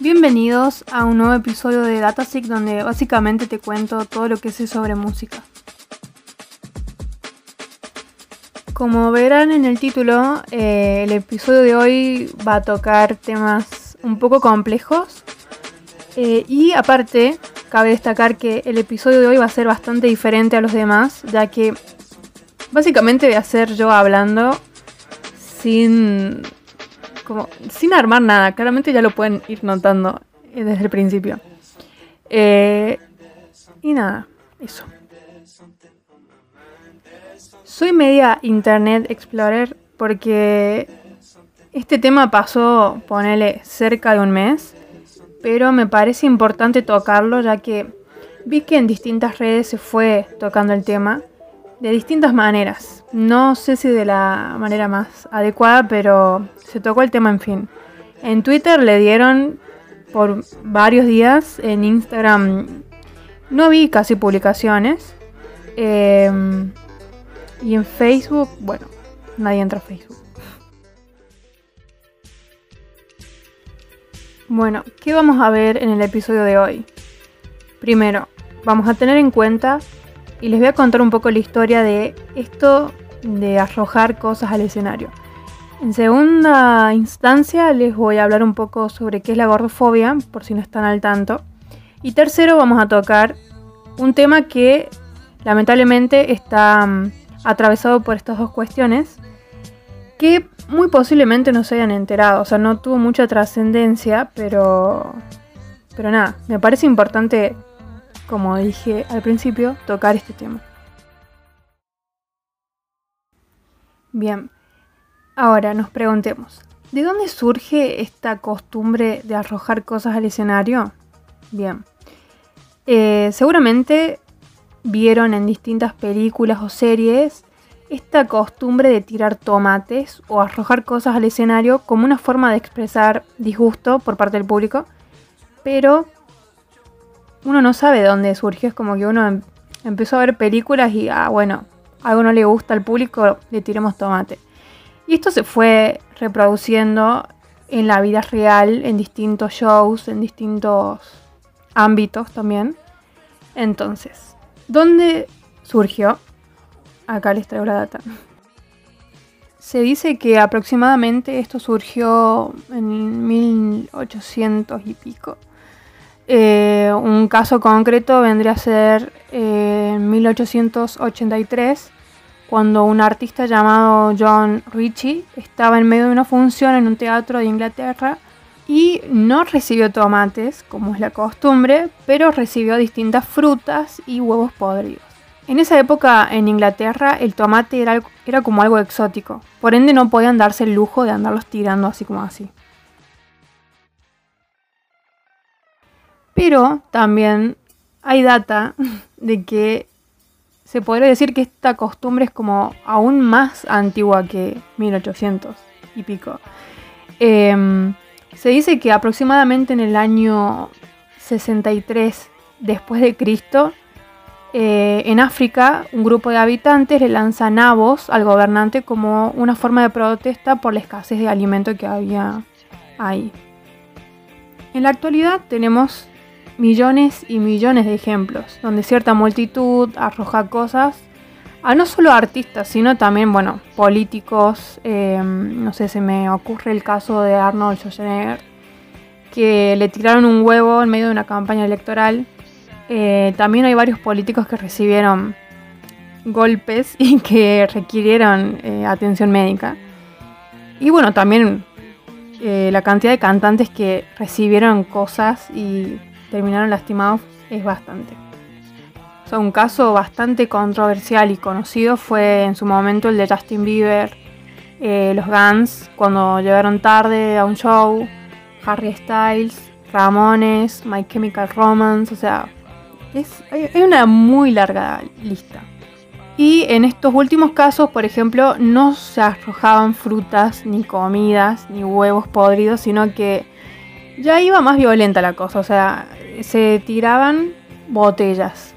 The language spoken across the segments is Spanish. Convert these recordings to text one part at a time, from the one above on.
Bienvenidos a un nuevo episodio de Datasic donde básicamente te cuento todo lo que sé sobre música. Como verán en el título, eh, el episodio de hoy va a tocar temas un poco complejos eh, y aparte cabe destacar que el episodio de hoy va a ser bastante diferente a los demás ya que básicamente voy a ser yo hablando sin como sin armar nada. Claramente ya lo pueden ir notando eh, desde el principio. Eh, y nada, eso. Soy media Internet Explorer porque este tema pasó, ponele, cerca de un mes, pero me parece importante tocarlo ya que vi que en distintas redes se fue tocando el tema de distintas maneras. No sé si de la manera más adecuada, pero se tocó el tema en fin. En Twitter le dieron por varios días, en Instagram no vi casi publicaciones. Em, y en Facebook, bueno, nadie entra a Facebook. Bueno, ¿qué vamos a ver en el episodio de hoy? Primero, vamos a tener en cuenta y les voy a contar un poco la historia de esto de arrojar cosas al escenario. En segunda instancia les voy a hablar un poco sobre qué es la gordofobia, por si no están al tanto. Y tercero vamos a tocar un tema que lamentablemente está mm, atravesado por estas dos cuestiones, que muy posiblemente no se hayan enterado, o sea, no tuvo mucha trascendencia, pero, pero nada, me parece importante como dije al principio, tocar este tema. Bien, ahora nos preguntemos, ¿de dónde surge esta costumbre de arrojar cosas al escenario? Bien, eh, seguramente vieron en distintas películas o series esta costumbre de tirar tomates o arrojar cosas al escenario como una forma de expresar disgusto por parte del público, pero uno no sabe de dónde surgió. Es como que uno em, empezó a ver películas y, ah, bueno, algo no le gusta al público, le tiremos tomate. Y esto se fue reproduciendo en la vida real, en distintos shows, en distintos ámbitos también. Entonces, ¿dónde surgió? Acá les traigo la data. Se dice que aproximadamente esto surgió en 1800 y pico. Eh, un caso concreto vendría a ser eh, en 1883, cuando un artista llamado John Ritchie estaba en medio de una función en un teatro de Inglaterra y no recibió tomates, como es la costumbre, pero recibió distintas frutas y huevos podridos. En esa época en Inglaterra el tomate era, era como algo exótico, por ende no podían darse el lujo de andarlos tirando así como así. Pero también hay data de que se podría decir que esta costumbre es como aún más antigua que 1800 y pico. Em, se dice que aproximadamente en el año 63 después de Cristo, eh, en África, un grupo de habitantes le lanza nabos al gobernante como una forma de protesta por la escasez de alimento que había ahí. En la actualidad tenemos millones y millones de ejemplos, donde cierta multitud arroja cosas a no solo artistas, sino también, bueno, políticos. Em, no sé, se me ocurre el caso de Arnold Schwarzenegger, que le tiraron un huevo en medio de una campaña electoral. Eh, también hay varios políticos que recibieron golpes y que requirieron eh, atención médica. Y bueno, también eh, la cantidad de cantantes que recibieron cosas y terminaron lastimados es bastante. un caso bastante controversial y conocido fue en su momento el de Justin Bieber, eh, los Guns, cuando llegaron tarde a un show, Harry Styles, Ramones, My Chemical Romance, o sea, es, hay una muy larga lista. Y en estos últimos casos, por ejemplo, no se arrojaban frutas, ni comidas, ni huevos podridos, sino que ya iba más violenta la cosa, o sea, se tiraban botellas.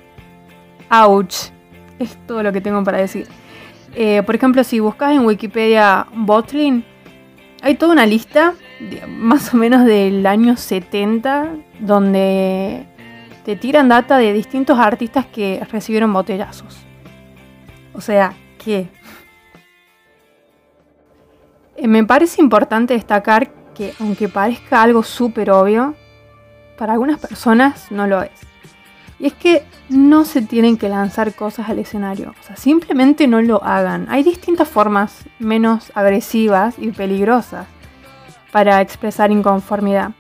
Ouch. Es todo lo que tengo para decir. Eh, por ejemplo, si buscas en Wikipedia bottling, hay toda una lista más o menos del año 70, donde te tiran data de distintos artistas que recibieron botellazos. O sea, ¿qué? Eh, me parece importante destacar que aunque parezca algo súper obvio, para algunas personas no lo es. Y es que no se tienen que lanzar cosas al escenario. O sea, simplemente no lo hagan. Hay distintas formas menos agresivas y peligrosas para expresar inconformidad.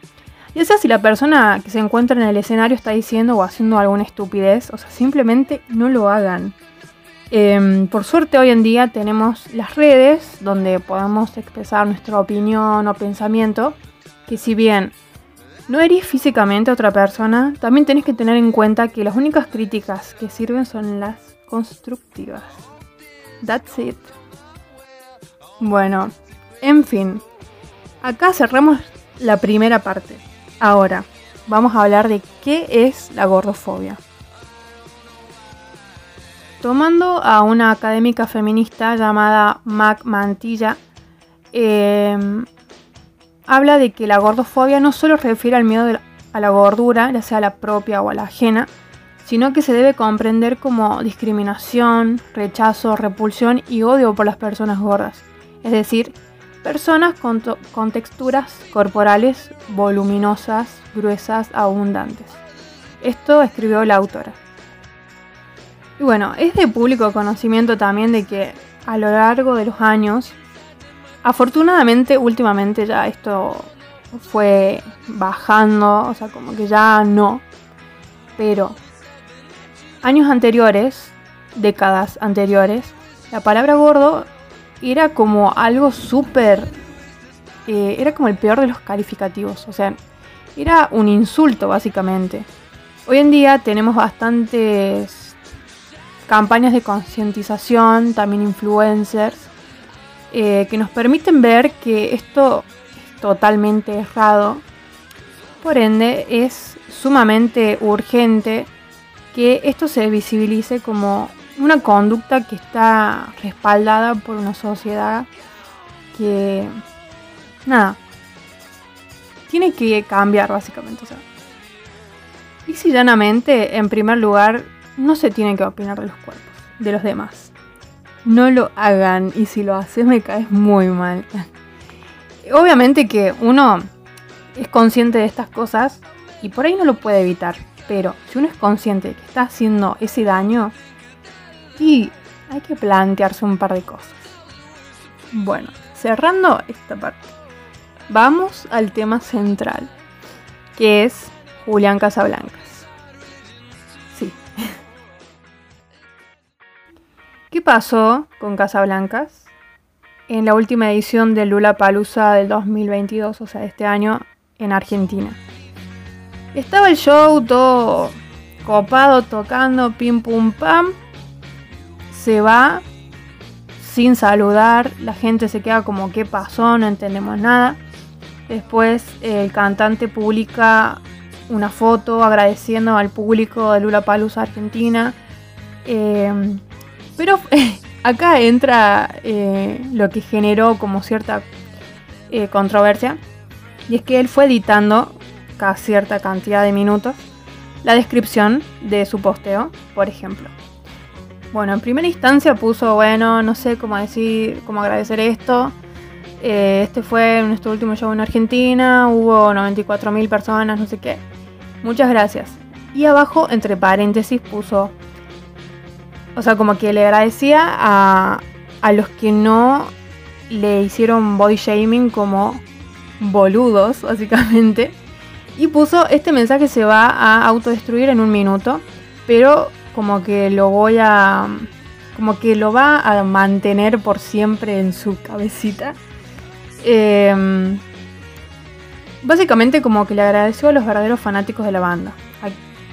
Ya sea si la persona que se encuentra en el escenario está diciendo o haciendo alguna estupidez, o sea, simplemente no lo hagan. Em, por suerte hoy en día tenemos las redes donde podemos expresar nuestra opinión o pensamiento, que si bien no eres físicamente a otra persona, también tenés que tener en cuenta que las únicas críticas que sirven son las constructivas. That's it. Bueno, en fin, acá cerramos la primera parte. Ahora, vamos a hablar de qué es la gordofobia. Tomando a una académica feminista llamada Mac Mantilla, eh, habla de que la gordofobia no solo refiere al miedo a la gordura, ya sea la propia o a la ajena, sino que se debe comprender como discriminación, rechazo, repulsión y odio por las personas gordas, es decir, personas con, con texturas corporales voluminosas, gruesas, abundantes. Esto escribió la autora. Y bueno, es de público conocimiento también de que a lo largo de los años Afortunadamente, últimamente ya esto fue bajando, o sea, como que ya no. Pero años anteriores, décadas anteriores, la palabra gordo era como algo súper... Eh, era como el peor de los calificativos, o sea, era un insulto básicamente. Hoy en día tenemos bastantes campañas de concientización, también influencers, eh, que nos permiten ver que esto es totalmente errado. Por ende, es sumamente urgente que esto se visibilice como una conducta que está respaldada por una sociedad que, nada, tiene que cambiar básicamente. y si llanamente, en primer lugar, no se tiene que opinar de los cuerpos de los demás no lo hagan y si lo haces me caes muy mal. Obviamente que uno es consciente de estas cosas y por ahí no lo puede evitar, pero si uno es consciente de que está haciendo ese daño, y hay que plantearse un par de cosas. Bueno, cerrando esta parte, vamos al tema central, que es Julián Casablanca. ¿Qué pasó con Casablancas? En la última edición de Lula Palusa del 2022, o sea, este año, en Argentina. Estaba el show todo copado, tocando, pim pum pam. Se va sin saludar, la gente se queda como ¿qué pasó? No entendemos nada. Después el cantante publica una foto agradeciendo al público de Lula Palusa Argentina. Eh, pero acá entra eh, lo que generó como cierta eh, controversia. Y es que él fue editando cada cierta cantidad de minutos la descripción de su posteo, por ejemplo. Bueno, en primera instancia puso, bueno, no sé cómo decir, cómo agradecer esto. Eh, este fue nuestro último show en Argentina, hubo 94.000 personas, no sé qué. Muchas gracias. Y abajo, entre paréntesis, puso o sea, como que le agradecía a, a los que no le hicieron body shaming como boludos, básicamente. Y puso, este mensaje se va a autodestruir en un minuto, pero como que lo voy a... como que lo va a mantener por siempre en su cabecita. Em, básicamente como que le agradeció a los verdaderos fanáticos de la banda.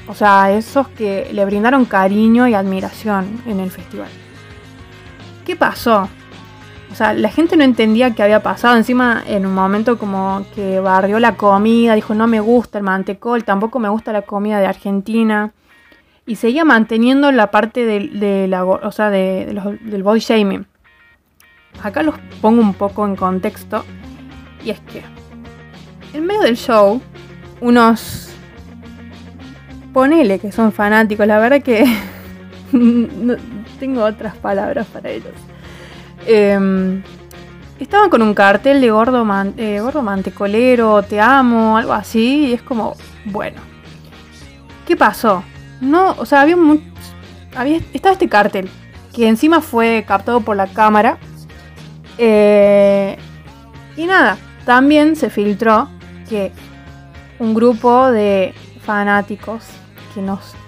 O sea, esos que le brindaron cariño y admiración en el festival. ¿Qué pasó? O sea, la gente no entendía qué había pasado. Encima, en un momento como que barrió la comida, dijo no me gusta el mantecol, tampoco me gusta la comida de Argentina. Y seguía manteniendo la parte de, o sea, del body shaming. Acá los pongo un poco en contexto. Y es que en medio del show, unos... Ponele que son fanáticos, la verdad que no, tengo otras palabras para ellos. Em, estaban con un cartel de gordo, eh, gordo mantecolero, te amo, algo así, y es como, bueno, ¿qué pasó? No, o sea, había, un, había estaba este cartel que encima fue captado por la cámara. Eh, y nada, también se filtró que un grupo de fanáticos, que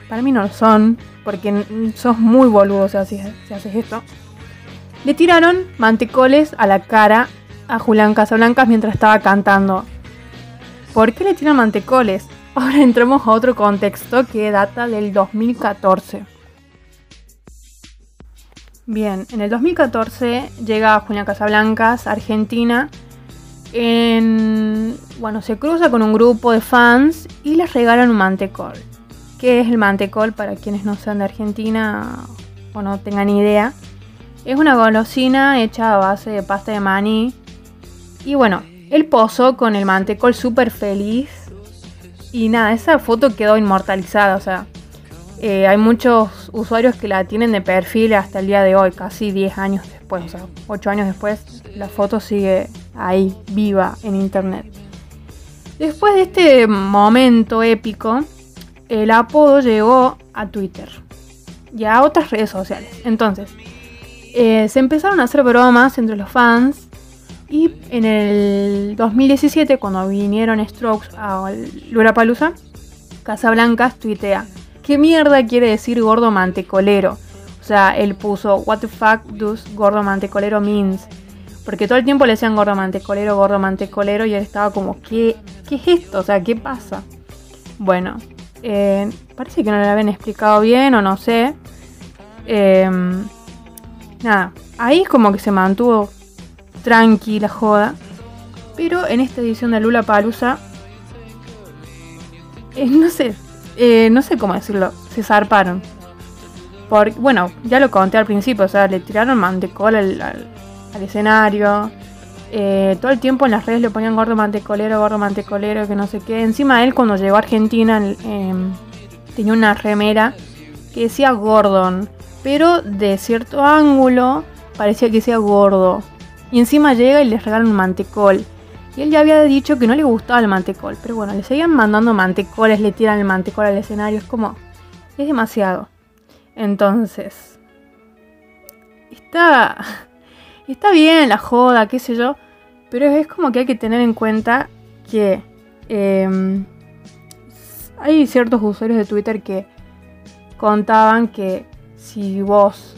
para mí no lo son, porque sos muy boludo si haces, si esto, le tiraron mantecoles a la cara a Julián Casablancas mientras estaba cantando. ¿Por qué le tiran mantecoles? Ahora entramos a otro contexto que data del 2014. Bien, en el 2014 llega Julián Casablancas, Argentina, en, bueno, se cruza con un grupo de fans y les regalan un mantecol. ¿Qué es el mantecol para quienes no sean de Argentina o no tengan idea? Es una golosina hecha a base de pasta de maní. Y bueno, él posó con el mantecol súper feliz. Y nada, esa foto quedó inmortalizada. O sea, eh, hay muchos usuarios que la tienen de perfil hasta el día de hoy, casi 10 años después, o sea, 8 años después, la foto sigue ahí, viva en internet. Después de este momento épico, el apodo llegó a Twitter y a otras redes sociales. Entonces, eh, se empezaron a hacer bromas entre los fans y en el 2017, cuando vinieron Strokes a Lurapalooza, Casablancas tuitea, ¿qué mierda quiere decir gordo mantecolero? O sea, él puso, what the fuck does gordo mantecolero means? Porque todo el tiempo le decían gordo mantecolero, gordo mantecolero, y él estaba como, ¿qué, qué es esto? O sea, ¿qué pasa? Bueno, eh, parece que no le habían explicado bien o no sé. Em, nada, ahí como que se mantuvo tranquila joda. Pero en esta edición de Lula Palusa, eh, no sé, eh, no sé cómo decirlo, se zarparon. Porque, bueno, ya lo conté al principio, o sea, le tiraron mantecol al, al escenario. Eh, todo el tiempo en las redes le ponían gordo mantecolero, gordo mantecolero, que no sé qué. Encima él cuando llegó a Argentina em, tenía una remera que decía Gordon, pero de cierto ángulo parecía que decía gordo. Y encima llega y le regalan un mantecol. Y él ya había dicho que no le gustaba el mantecol. Pero bueno, le seguían mandando mantecoles, le tiran el mantecol al escenario. Es como... Es demasiado. Entonces... Está... Está bien la joda, qué sé yo, pero es como que hay que tener en cuenta que em, hay ciertos usuarios de Twitter que contaban que si vos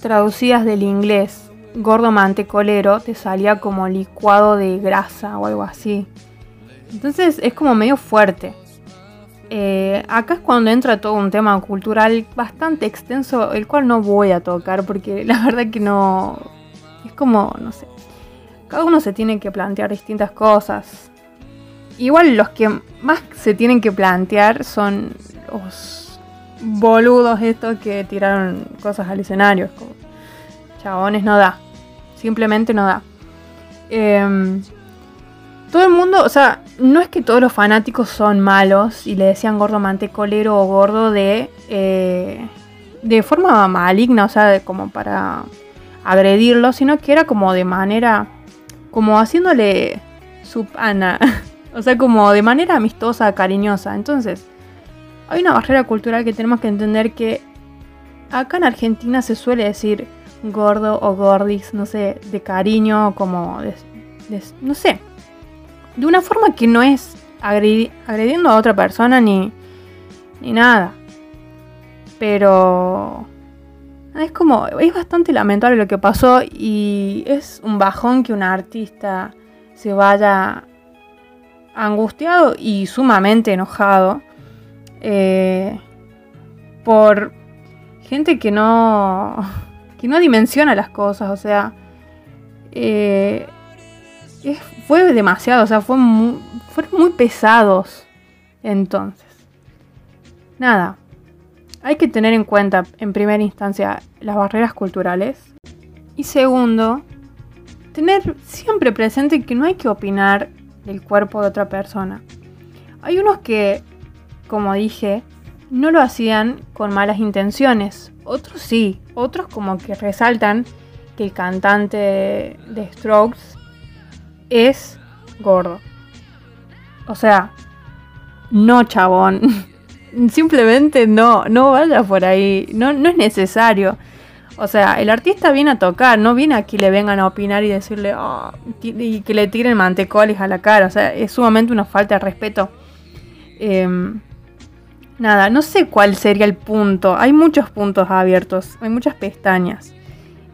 traducías del inglés gordo mantecolero, te salía como licuado de grasa o algo así. Entonces es como medio fuerte. Eh, acá es cuando entra todo un tema cultural bastante extenso, el cual no voy a tocar porque la verdad que no, es como, no sé, cada uno se tiene que plantear distintas cosas. Igual los que más se tienen que plantear son los boludos estos que tiraron cosas al escenario. Como, chabones, no da. Simplemente no da. Em, todo el mundo, o sea, no es que todos los fanáticos son malos y le decían gordo mantecolero o gordo de, eh, de forma maligna, o sea, como para agredirlo, sino que era como de manera, como haciéndole su pana, o sea, como de manera amistosa, cariñosa. Entonces, hay una barrera cultural que tenemos que entender que acá en Argentina se suele decir gordo o gordis, no sé, de cariño, como, no sé, de una forma que no es agrediendo a otra persona ni, ni nada. Pero es como, es bastante lamentable lo que pasó y es un bajón que un artista se vaya angustiado y sumamente enojado eh, por gente que no, que no dimensiona las cosas, o sea, eh, fue demasiado, o sea, fue fueron muy pesados entonces. Nada, hay que tener en cuenta, en primera instancia, las barreras culturales. Y segundo, tener siempre presente que no hay que opinar del cuerpo de otra persona. Hay unos que, como dije, no lo hacían con malas intenciones, otros sí, otros como que resaltan que el cantante de Strokes es gordo. O sea, no chabón. Simplemente no, no vaya por ahí. No, no es necesario. O sea, el artista viene a tocar, no viene a que le vengan a opinar y decirle oh", y que le tiren mantecoles a la cara. O sea, es sumamente una falta de respeto. Em, nada, no sé cuál sería el punto. Hay muchos puntos abiertos, hay muchas pestañas.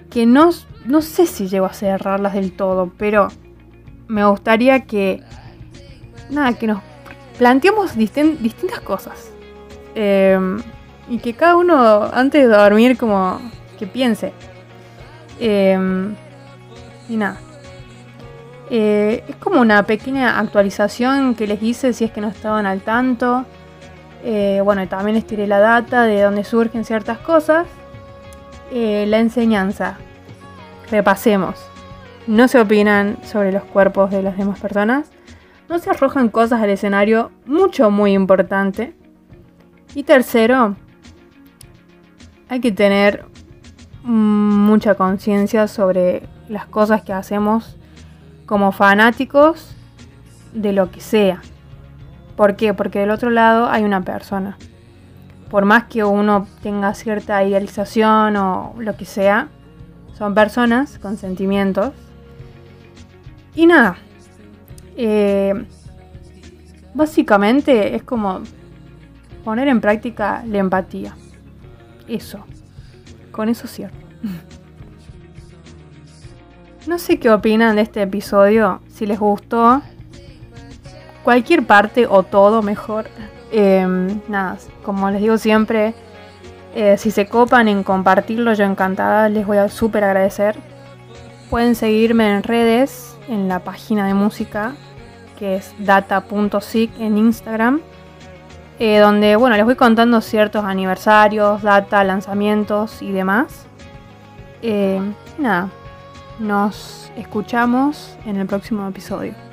Que no, no sé si llego a cerrarlas del todo, pero me gustaría que. Nada, que nos planteemos distintas cosas. Em, y que cada uno, antes de dormir, como que piense. Em, y nada. Eh, es como una pequeña actualización que les hice si es que no estaban al tanto. Eh, bueno, también les tiré la data de dónde surgen ciertas cosas. Eh, la enseñanza. Repasemos. No se opinan sobre los cuerpos de las demás personas. No se arrojan cosas al escenario. Mucho, muy importante. Y tercero, hay que tener mucha conciencia sobre las cosas que hacemos como fanáticos de lo que sea. ¿Por qué? Porque del otro lado hay una persona. Por más que uno tenga cierta idealización o lo que sea, son personas con sentimientos. Y nada. Eh, básicamente es como poner en práctica la empatía. Eso. Con eso cierro. No sé qué opinan de este episodio, si les gustó, cualquier parte o todo mejor. Em, nada, como les digo siempre, eh, si se copan en compartirlo, yo encantada, les voy a súper agradecer. Pueden seguirme en redes, en la página de música, que es data.sic en Instagram. Eh, donde bueno, les voy contando ciertos aniversarios, data, lanzamientos y demás. Eh, nada, nos escuchamos en el próximo episodio.